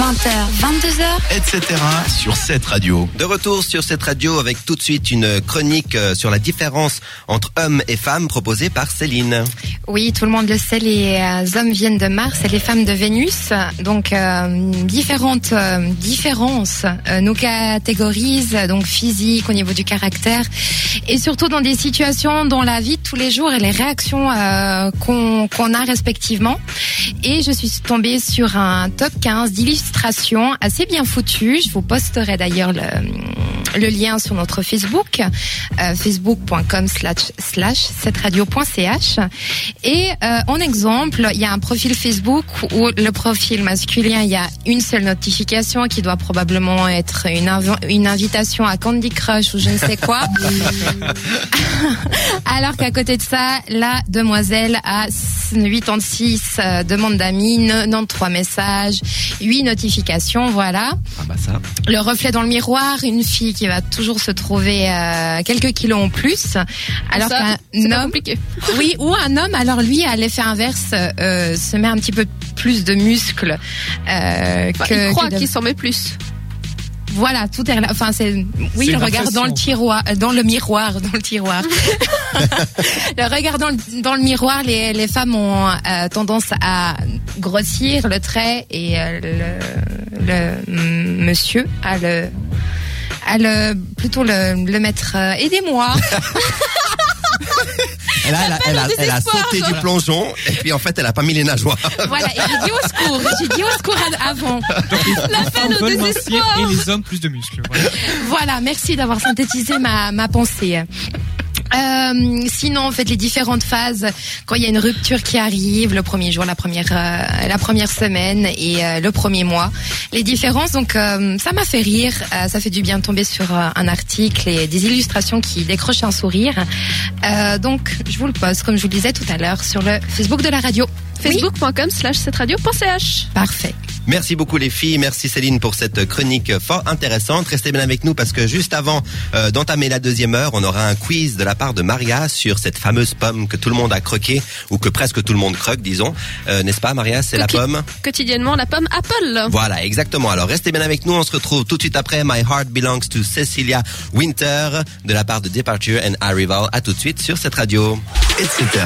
20h, 22h, etc. sur cette radio. De retour sur cette radio avec tout de suite une chronique euh, sur la différence entre hommes et femmes proposée par Céline. Oui, tout le monde le sait, les euh, hommes viennent de Mars et les femmes de Vénus. Donc, euh, différentes euh, différences euh, nous catégorisent, donc physique, au niveau du caractère, et surtout dans des situations dans la vie de tous les jours et les réactions euh, qu'on qu'on a respectivement. Et je suis tombée sur un top 15 d'illustrations assez bien foutues. Je vous posterai d'ailleurs le, le lien sur notre Facebook, euh, facebook.com slash slash cetteradio.ch. Et euh, en exemple, il y a un profil Facebook où le profil masculin, il y a une seule notification qui doit probablement être une, inv- une invitation à Candy Crush ou je ne sais quoi. Alors qu'à côté de ça, la demoiselle a 86 euh, demandes d'amis, 93 messages, 8 notifications, voilà. Ah bah ça. Le reflet dans le miroir, une fille qui va toujours se trouver euh, quelques kilos en plus, alors qu'un homme, compliqué. oui, ou un homme, alors lui, à l'effet inverse, euh, se met un petit peu plus de muscles euh, Enfin, que, il croit de- qu'il s'en met plus. Voilà, tout est là. Enfin, c'est oui, le regard dans le tiroir, dans le miroir, dans le tiroir. le regard dans le, dans le miroir, les, les femmes ont euh, tendance à grossir le trait et euh, le, le mm, monsieur à le à le plutôt le, le mettre. euh, Aidez-moi. Elle a, elle a, elle a, elle a sauté du plongeon et puis en fait elle a pas mis les nageoires. voilà. Et j'ai dit au secours. J'ai dit au secours avant. Les femmes au désespoir. et les hommes plus de muscles. Voilà. Voilà, merci d'avoir synthétisé ma, ma pensée. Euh, sinon, en fait, les différentes phases, quand il y a une rupture qui arrive, le premier jour, la première, euh, la première semaine et euh, le premier mois, les différences. Donc, euh, ça m'a fait rire. euh, ça fait du bien de tomber sur un article et des illustrations qui décrochent un sourire. Donc, je vous le poste, comme je vous le disais tout à l'heure, sur le Facebook de la radio. Facebook.com slash cette radio.ch. parfait. Merci beaucoup les filles, merci Céline pour cette chronique fort intéressante. Restez bien avec nous parce que juste avant euh, d'entamer la deuxième heure, on aura un quiz de la part de Maria sur cette fameuse pomme que tout le monde a croquée ou que presque tout le monde croque, disons. Euh, N'est-ce pas Maria? C'est la pomme? Quotidiennement, la pomme Apple. Voilà, exactement. Alors restez bien avec nous. On se retrouve tout de suite après My Heart Belongs to Cecilia Winter de la part de Departure and Arrival. À tout de suite sur cette radio. etc.